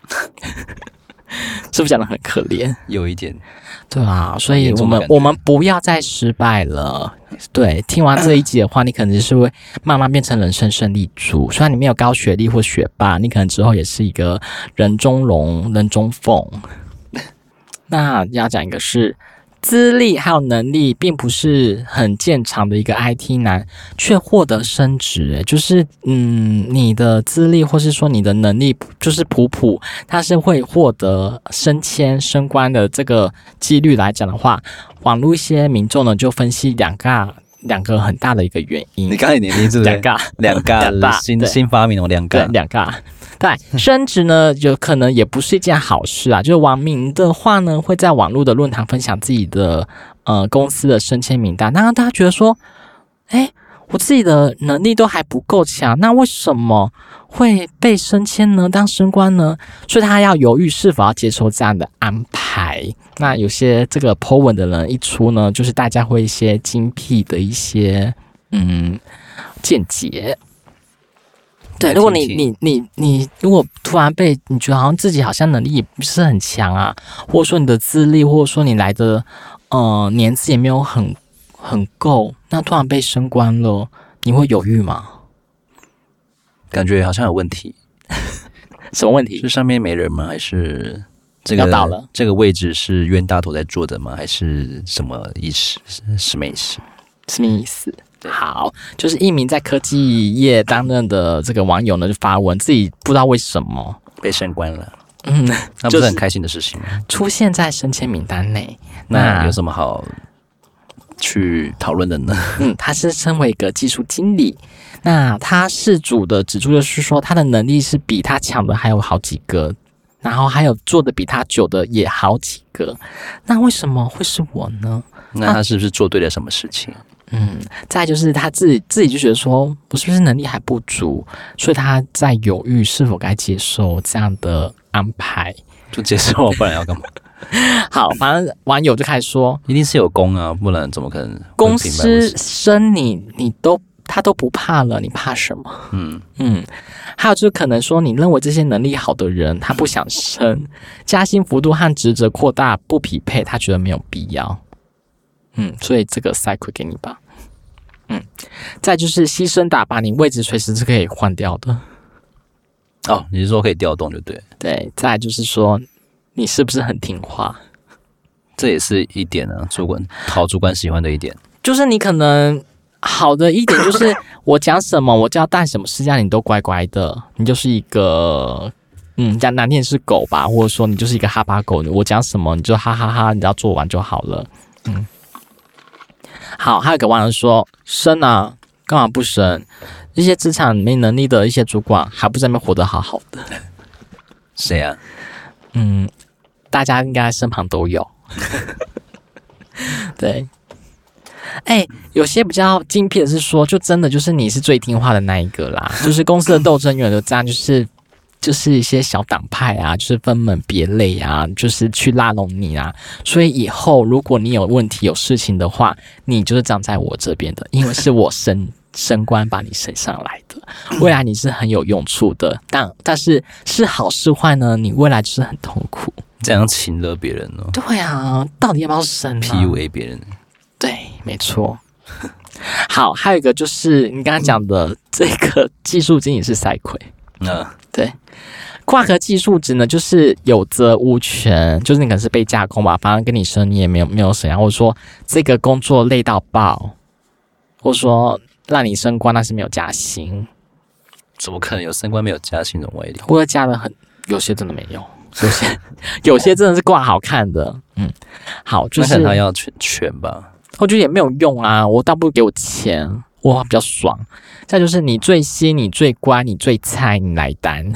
是不是讲的很可怜？有一点，对啊，所以我们我们不要再失败了。对，听完这一集的话，你可能是会慢慢变成人生胜利组。虽然你没有高学历或学霸，你可能之后也是一个人中龙、人中凤。那要讲一个是。资历还有能力并不是很见长的一个 IT 男，却获得升职，诶，就是嗯，你的资历或是说你的能力就是普普，他是会获得升迁升官的这个几率来讲的话，网络一些民众呢就分析两个两个很大的一个原因。你刚才年龄是两个两个 新新发明的两个两个。对，升职呢，有可能也不是一件好事啊。就是网民的话呢，会在网络的论坛分享自己的呃公司的升迁名单，那让大家觉得说，哎，我自己的能力都还不够强，那为什么会被升迁呢？当升官呢？所以他要犹豫是否要接受这样的安排。那有些这个 po 文的人一出呢，就是大家会一些精辟的一些嗯见解。对，如果你你你你，如果突然被你觉得好像自己好像能力也不是很强啊，或者说你的资历，或者说你来的呃年资也没有很很够，那突然被升官了，你会犹豫吗？感觉好像有问题，什么问题？是上面没人吗？还是这个要倒了？这个位置是冤大头在做的吗？还是什么意思？什么意思？什么意思？好，就是一名在科技业担任的这个网友呢，就发文自己不知道为什么被升官了，嗯，那不是很开心的事情吗？出现在升迁名单内，那有什么好去讨论的呢？嗯，他是身为一个技术经理，那他事主的指出就是说，他的能力是比他强的还有好几个，然后还有做的比他久的也好几个，那为什么会是我呢？那他是不是做对了什么事情？嗯，再就是他自己自己就觉得说，我是不是能力还不足，所以他在犹豫是否该接受这样的安排。就接受，不然要干嘛？好，反正网友就开始说，一定是有功啊，不然怎么可能？公司升你，你都他都不怕了，你怕什么？嗯嗯，还有就是可能说，你认为这些能力好的人，他不想升，加薪幅度和职责扩大不匹配，他觉得没有必要。嗯，所以这个赛会给你吧。嗯，再就是牺牲打把，你位置随时是可以换掉的。哦，你是说可以调动就对？对，再就是说，你是不是很听话？这也是一点啊，主管讨主管喜欢的一点，就是你可能好的一点就是 我讲什么，我就要带什么事，这样你都乖乖的，你就是一个嗯，讲难听是狗吧，或者说你就是一个哈巴狗，我讲什么你就哈哈哈哈，你只要做完就好了。嗯，好，还有个网友说升啊，干嘛不升？一些职场没能力的一些主管，还不在那边活得好好的。谁啊？嗯，大家应该身旁都有。对，哎、欸，有些比较精辟的是说，就真的就是你是最听话的那一个啦，就是公司的斗争永远都这样，就是就是一些小党派啊，就是分门别类啊，就是去拉拢你啊，所以以后如果你有问题有事情的话，你就是站在我这边的，因为是我升 升官把你升上来的，未来你是很有用处的，但但是是好是坏呢？你未来就是很痛苦。这样情勒别人哦？对啊，到底要不要升？PUA 别人？对，没错。好，还有一个就是你刚刚讲的这个技术经理是赛奎。嗯，对。挂科技术职呢，就是有责无权，就是你可能是被架空吧，反正跟你说你也没有没有怎样，或者说这个工作累到爆，或者说让你升官，但是没有加薪。怎么可能有升官没有加薪的歪理？或者加的很，有些真的没有。有些 有些真的是挂好看的，嗯，好，就是他要全全吧，我觉得也没有用啊，我倒不如给我钱，我比较爽。再就是你最新，你最乖，你最菜，你来单，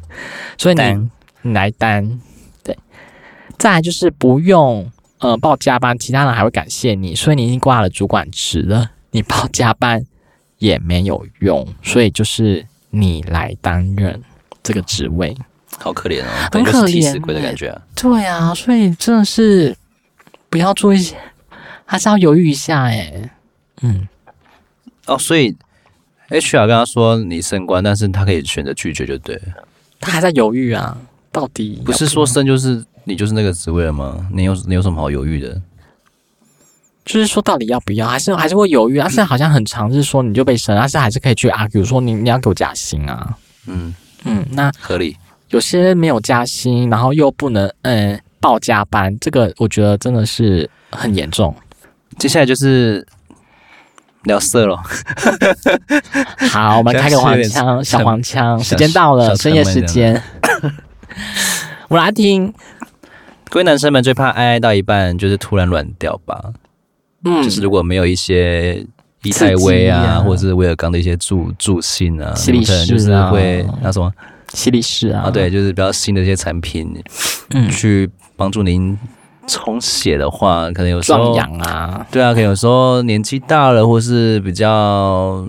所以你你来单，对。再来就是不用呃报加班，其他人还会感谢你，所以你已经挂了主管职了，你报加班也没有用，所以就是你来担任这个职位。好可怜哦，很可怜，死鬼的感觉啊。对啊，所以真的是不要做一些，还是要犹豫一下哎。嗯，哦，所以 HR 跟他说你升官，但是他可以选择拒绝，就对。他还在犹豫啊，到底要不要？不是说升就是你就是那个职位了吗？你有你有什么好犹豫的？就是说到底要不要，还是还是会犹豫？但是好像很常是说你就被升，但是还是可以去 argue 说你你要给我加薪啊。嗯嗯，那合理。有些没有加薪，然后又不能嗯报加班，这个我觉得真的是很严重。接下来就是聊色了。好，我们开个黄腔，小黄腔。时间到了，深夜时间。我来听。各位男生们最怕爱爱到一半就是突然软掉吧？嗯，就是如果没有一些伊泰威啊，啊或者是威尔刚的一些助助兴啊，可能就是会那什么。犀利士啊，啊对，就是比较新的一些产品，嗯，去帮助您充血的话，可能有时候壮阳啊，对啊，可能有时候年纪大了，或是比较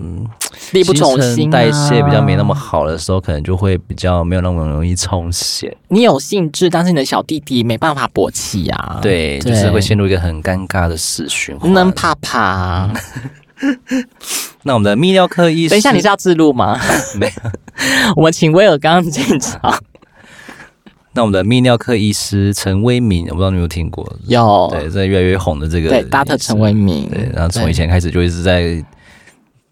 力不从心、代谢比较没那么好的时候，可能就会比较没有那么容易充血。你有兴致，但是你的小弟弟没办法勃起啊，对，就是会陷入一个很尴尬的死循环。能怕怕。那我们的泌尿科医生，等一下，你是要自录吗？没有，我们请威尔刚进场。那我们的泌尿科医师陈威明，我不知道你有没有听过？有，对，在越来越红的这个，对，大特陈威明，对，然后从以前开始就一直在。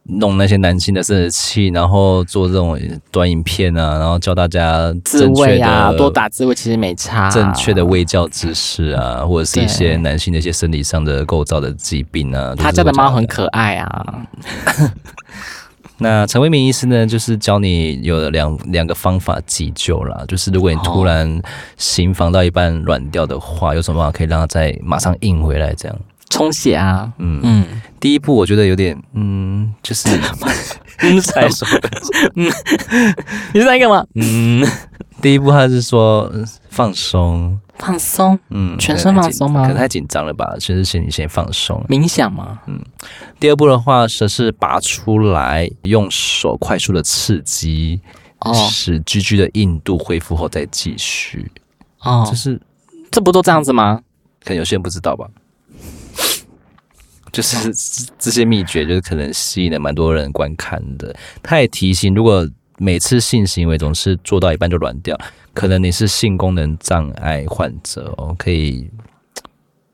弄那些男性的生殖器，然后做这种短影片啊，然后教大家自慰啊，多打自慰其实没差。正确的卫教知识啊，或者是一些男性的一些生理上的构造的疾病啊。他家的猫很可爱啊。那陈为民医师呢，就是教你有两两个方法急救啦，就是如果你突然行房到一半软掉的话，有什么办法可以让它再马上硬回来？这样。充血啊，嗯。嗯，第一步我觉得有点，嗯，就是，嗯，才说，嗯，你是在干嘛？嗯，第一步他是说放松，放松，嗯，全身放松吗？可能太紧张了吧，其实先你先放松，冥想吗？嗯，第二步的话则是拔出来，用手快速的刺激，哦，使 GG 的硬度恢复后再继续，哦，就是这不都这样子吗？可能有些人不知道吧。就是这些秘诀，就是可能吸引了蛮多人观看的。他也提醒，如果每次性行为总是做到一半就软掉，可能你是性功能障碍患者哦，可以。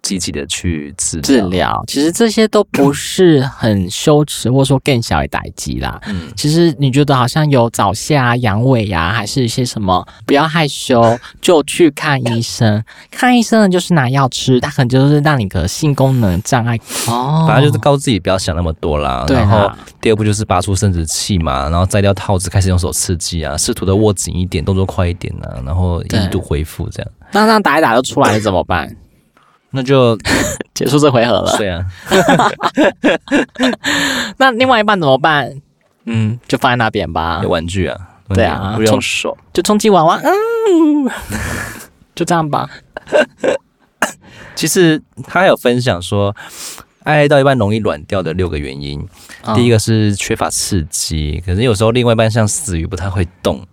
积极的去治治疗，其实这些都不是很羞耻，或者说更小的打击啦。嗯，其实你觉得好像有早泄啊、阳痿呀，还是一些什么，不要害羞，就去看医生。看医生呢，就是拿药吃，他可能就是让你的性功能障碍哦。反正就是告诉自己不要想那么多啦。对啊。然后第二步就是拔出生殖器嘛，然后摘掉套子，开始用手刺激啊，试图的握紧一点，动作快一点啊，然后一度恢复这样。那这样打一打就出来了怎么办？那就 结束这回合了。对啊，那另外一半怎么办？嗯，就放在那边吧。有玩具啊，对啊，不用手，就充气娃娃。嗯，就这样吧。其实他还有分享说，爱爱到一半容易软掉的六个原因。哦、第一个是缺乏刺激，可是有时候另外一半像死鱼不太会动。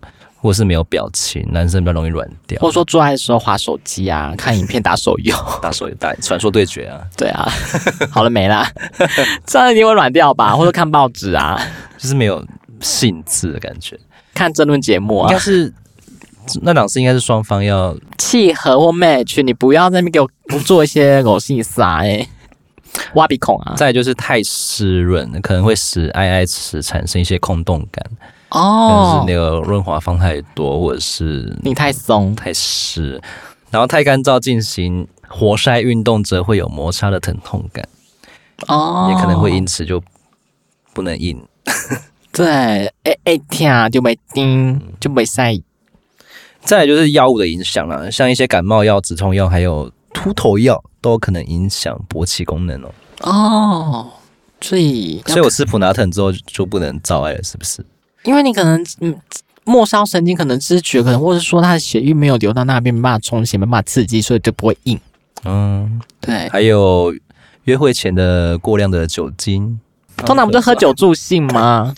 或是没有表情，男生比较容易软掉。或者说做爱的时候划手机啊，看影片打手游，打手游打传说对决啊。对啊，好了没啦？这样一定会软掉吧？或者看报纸啊，就是没有兴致的感觉。看争论节目啊，应该是那档事应该是双方要契合或 match，你不要在那边给我做一些狗戏啥哎，挖鼻孔啊。再就是太湿润，可能会使爱爱时产生一些空洞感。哦，是那个润滑放太多，或者是你太松太湿，然后太干燥进行活塞运动则会有摩擦的疼痛感，哦，也可能会因此就不能硬。对，哎哎天就没叮，就没塞。再来就是药物的影响了，像一些感冒药、止痛药，还有秃头药，都可能影响勃起功能哦。哦，所以所以我吃普拿疼之后就不能造爱了，是不是？因为你可能嗯，末梢神经可能知觉可能，或者说他的血液没有流到那边，没办法充血，没办法刺激，所以就不会硬。嗯，对。还有约会前的过量的酒精，通常不是喝酒助兴吗？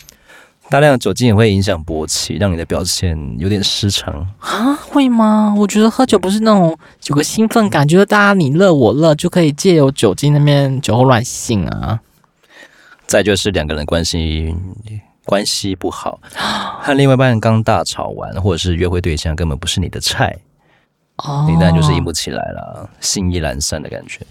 大量的酒精也会影响勃起，让你的表现有点失常啊？会吗？我觉得喝酒不是那种有个兴奋感，觉得大家你乐我乐，就可以借由酒精那边酒后乱性啊。再就是两个人关系。关系不好，和另外一半刚大吵完，或者是约会对象根本不是你的菜，哦，你当然就是硬不起来了，心意阑珊的感觉。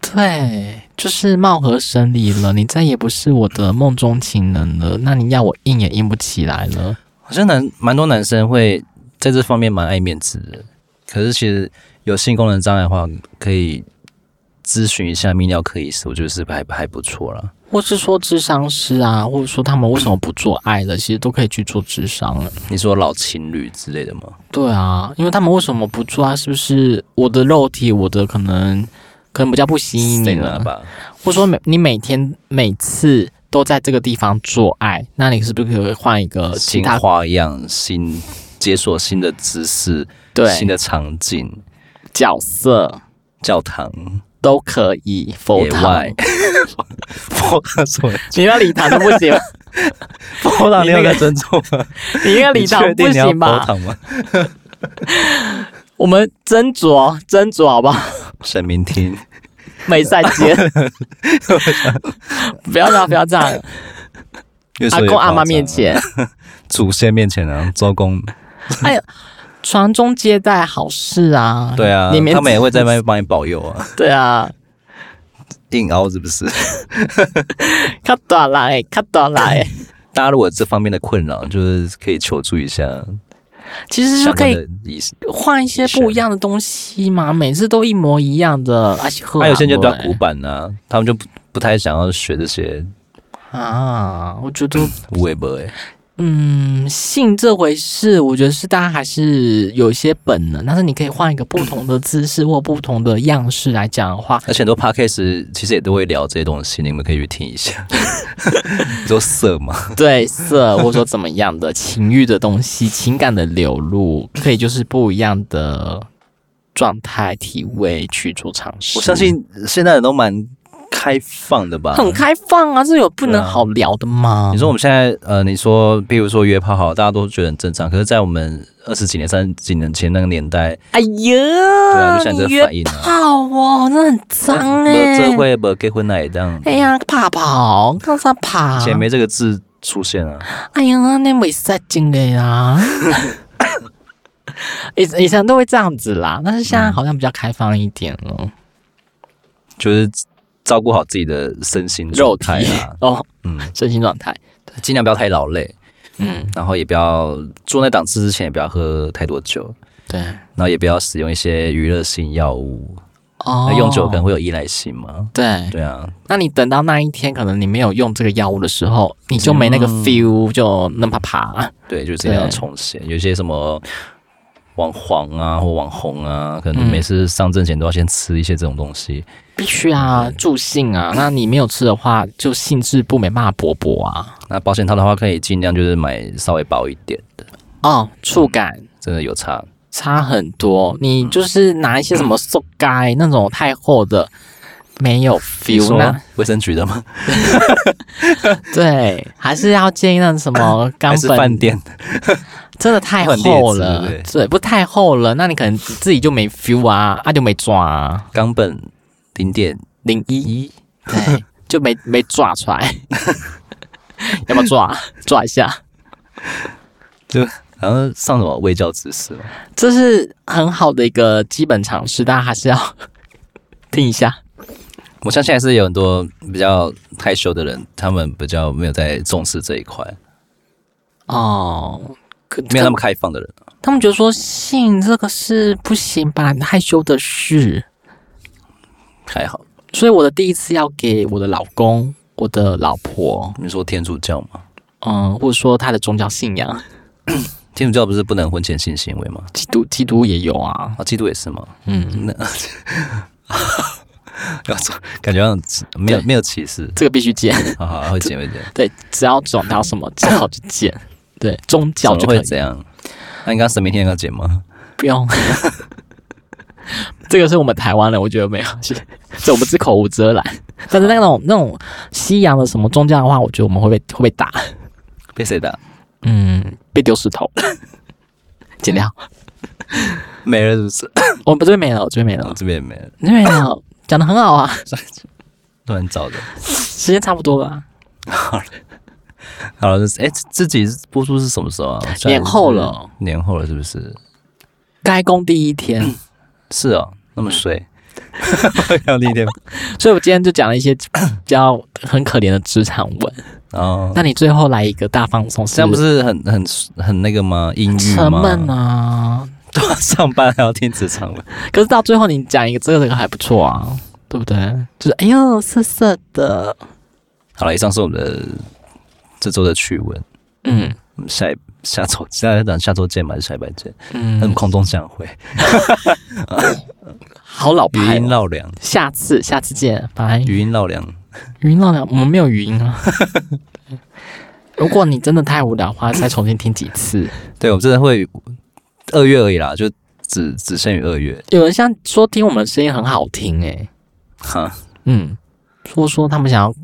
对，就是貌合神离了，你再也不是我的梦中情人了，那你要我硬也硬不起来了。好像男蛮多男生会在这方面蛮爱面子的，可是其实有性功能障碍的话，可以咨询一下泌尿科医师，我觉得是还还不错了。或是说智商师啊，或者说他们为什么不做爱的？其实都可以去做智商了。你说老情侣之类的吗？对啊，因为他们为什么不做啊？是不是我的肉体，我的可能可能比较不吸引你了吧？或者说每你每天每次都在这个地方做爱，那你是不是可以换一个新花样、新解锁新的姿势、对新的场景、角色、教堂？都可以，佛堂，佛堂 什么？你那礼堂都不行，佛堂你有在尊重吗？你那个礼堂不行吧？佛堂吗？我们斟酌斟酌好不好？神明厅，美赛间，不要这样，不要这样。阿公阿妈面前，祖先面前啊，周公。哎呀。传宗接代好事啊！对啊，他们也会在外面帮你保佑啊。对啊，硬凹是不是？卡多来，卡多来。大家如果这方面的困扰，就是可以求助一下。其实就可以换一些不一样的东西嘛，每次都一模一样的。而且还有些就比较古板呢、啊，他们就不不太想要学这些啊。我觉得无为不为。嗯，性这回事，我觉得是大家还是有一些本能，但是你可以换一个不同的姿势或不同的样式来讲的话，而且很多 podcast 其实也都会聊这些东西，你们可以去听一下。你说色吗？对，色，或者说怎么样的情欲的东西，情感的流露，可以就是不一样的状态、体位去做尝试。我相信现在人都蛮开放的吧？很开放啊，这有不能好聊的吗？你说我们现在呃，你说比如说约炮好，大家都觉得很正常。可是，在我们二十几年、三十几年前那个年代，哎呀，对啊，就像这个反应啊，炮哦，那很脏哎，这会不结婚那这样？哎呀，怕跑，干啥跑？以前面这个字出现啊。哎呀，那没啥劲的呀。以以前都会这样子啦，但是现在好像比较开放一点了，嗯、就是照顾好自己的身心状态啊。哦，嗯，身心状态，尽量不要太劳累，嗯，然后也不要做那档次之前也不要喝太多酒，对，然后也不要使用一些娱乐性药物，哦，用酒可能会有依赖性嘛，对，对啊，那你等到那一天，可能你没有用这个药物的时候，你就没那个 feel，就那么怕，对，就是这样重现，有些什么。网黄啊，或网红啊，可能每次上阵前都要先吃一些这种东西，嗯、必须啊，助兴啊。那你没有吃的话，就兴致不没办法勃勃啊。那保险套的话，可以尽量就是买稍微薄一点的哦，触感、嗯、真的有差，差很多。你就是拿一些什么塑胶、嗯、那种太厚的。没有 feel 呢？卫生局的吗？对，还是要建议那什么 冈本？饭店？真的太厚了，对，对，不太厚了，那你可能自己就没 feel 啊，啊就没抓啊。冈本零点零一，对，就没没抓出来，要不要抓？抓一下，就好像上什么微教知识，这是很好的一个基本常识，大家还是要 听一下。我相信还是有很多比较害羞的人，他们比较没有在重视这一块。哦，没有那么开放的人，他们觉得说性这个是不行吧，害羞的事。还好，所以我的第一次要给我的老公、我的老婆。你说天主教吗？嗯，或者说他的宗教信仰。天主教不是不能婚前性行为吗？基督基督也有啊，啊，基督也是吗？嗯，那。要说感觉没有没有歧视，这个必须剪，好好会剪会剪。对，只要转到什么正好就剪。对，宗教就会这样。那你刚神明天要剪吗？不用，这个是我们台湾的，我觉得没有，这我们是口无遮拦。但是那种那种西洋的什么宗教的话，我觉得我们会被会被打。被谁打？嗯，被丢石头。剪掉，没了是不是？我们这边没了，这边没了，这边也没了，这边没了。讲的很好啊，乱找的，时间差不多了。好了，好了，哎，自己播出是什么时候啊？年后了，年后了，是不是？开工第一天，是哦，那么衰。开工第一天，所以我今天就讲了一些 比较很可怜的职场文。哦，那你最后来一个大放松，这样不是很很很那个吗？阴郁吗？沉闷啊。上班还要听职场文，可是到最后你讲一个这个这个还不错啊，对不对？就是哎呦涩涩的。好了，以上是我们的这周的趣闻。嗯，下一下周下一档下周见吧，还是下礼拜见？嗯，空中相会。好老派、哦，语音绕梁。下次下次见，拜。语音绕梁，语音绕梁，我们没有语音啊。如果你真的太无聊的话，再重新听几次。对，我真的会。二月而已啦，就只只限于二月。有人像说听我们声音很好听诶、欸，哈，嗯，说说他们想要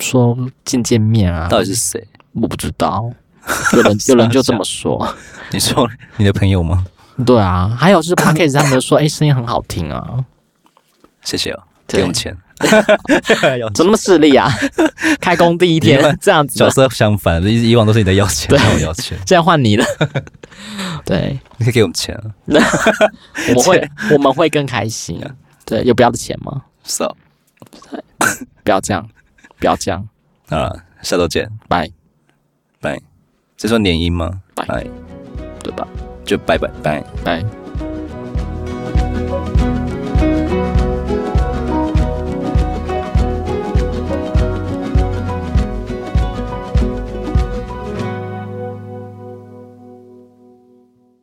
说见见面啊，到底是谁？我不知道，有人 有人就这么说。你说你的朋友吗？对啊，还有就是 Podcast 他们说，哎、欸，声音很好听啊，谢谢哦，不用钱。怎么那么势利啊？开工第一天这样子，角色相反，以以往都是你在要钱，对，我要钱，现在换你了。对，你可以给我们钱啊，我们会我们会更开心啊。对，有不要的钱吗？是啊，不要这样，不要这样啊！下周见，拜拜。这算联姻吗？拜，对吧？就拜拜拜拜。